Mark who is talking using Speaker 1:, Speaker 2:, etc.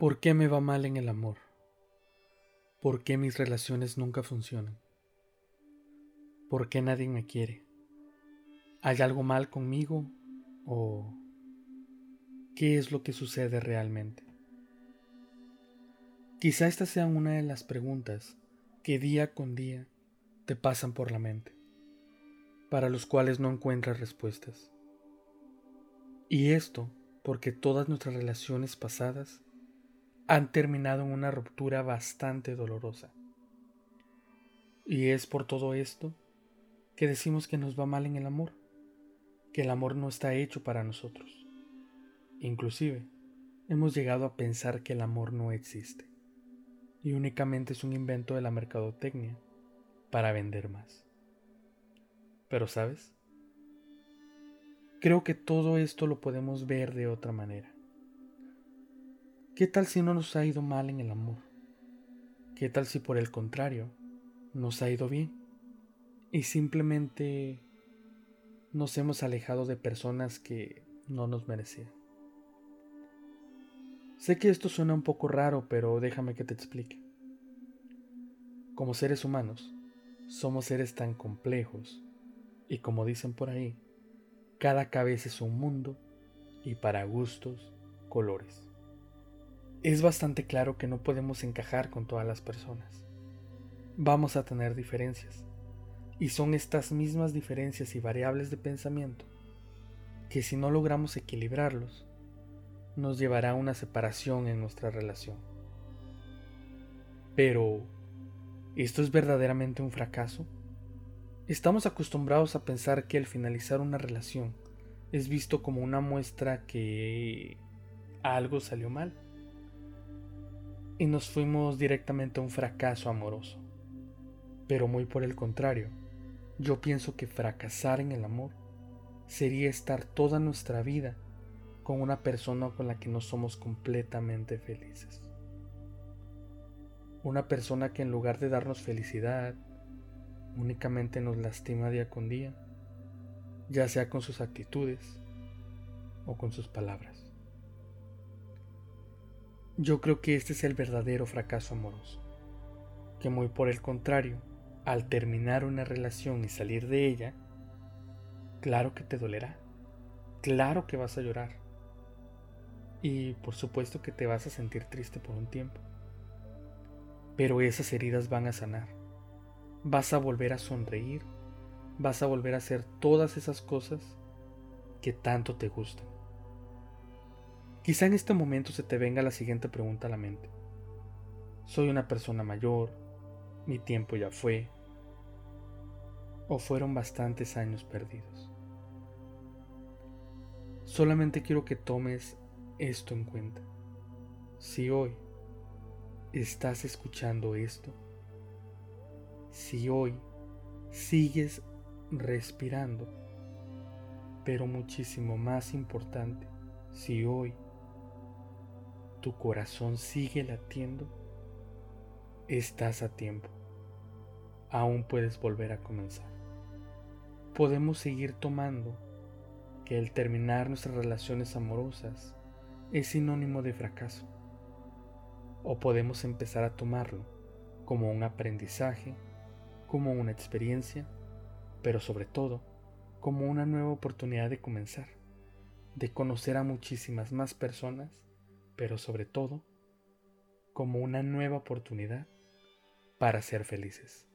Speaker 1: ¿Por qué me va mal en el amor? ¿Por qué mis relaciones nunca funcionan? ¿Por qué nadie me quiere? ¿Hay algo mal conmigo? ¿O qué es lo que sucede realmente? Quizá esta sea una de las preguntas que día con día te pasan por la mente, para los cuales no encuentras respuestas. Y esto porque todas nuestras relaciones pasadas han terminado en una ruptura bastante dolorosa. Y es por todo esto que decimos que nos va mal en el amor, que el amor no está hecho para nosotros. Inclusive, hemos llegado a pensar que el amor no existe y únicamente es un invento de la mercadotecnia para vender más. Pero sabes, creo que todo esto lo podemos ver de otra manera. ¿Qué tal si no nos ha ido mal en el amor? ¿Qué tal si por el contrario nos ha ido bien? Y simplemente nos hemos alejado de personas que no nos merecían. Sé que esto suena un poco raro, pero déjame que te explique. Como seres humanos, somos seres tan complejos y como dicen por ahí, cada cabeza es un mundo y para gustos, colores es bastante claro que no podemos encajar con todas las personas. Vamos a tener diferencias. Y son estas mismas diferencias y variables de pensamiento que si no logramos equilibrarlos, nos llevará a una separación en nuestra relación. Pero, ¿esto es verdaderamente un fracaso? Estamos acostumbrados a pensar que el finalizar una relación es visto como una muestra que algo salió mal y nos fuimos directamente a un fracaso amoroso. Pero muy por el contrario, yo pienso que fracasar en el amor sería estar toda nuestra vida con una persona con la que no somos completamente felices. Una persona que en lugar de darnos felicidad, únicamente nos lastima día con día, ya sea con sus actitudes o con sus palabras. Yo creo que este es el verdadero fracaso amoroso, que muy por el contrario, al terminar una relación y salir de ella, claro que te dolerá, claro que vas a llorar. Y por supuesto que te vas a sentir triste por un tiempo, pero esas heridas van a sanar, vas a volver a sonreír, vas a volver a hacer todas esas cosas que tanto te gustan. Quizá en este momento se te venga la siguiente pregunta a la mente. Soy una persona mayor, mi tiempo ya fue, o fueron bastantes años perdidos. Solamente quiero que tomes esto en cuenta. Si hoy estás escuchando esto, si hoy sigues respirando, pero muchísimo más importante, si hoy tu corazón sigue latiendo, estás a tiempo. Aún puedes volver a comenzar. Podemos seguir tomando que el terminar nuestras relaciones amorosas es sinónimo de fracaso. O podemos empezar a tomarlo como un aprendizaje, como una experiencia, pero sobre todo como una nueva oportunidad de comenzar, de conocer a muchísimas más personas pero sobre todo como una nueva oportunidad para ser felices.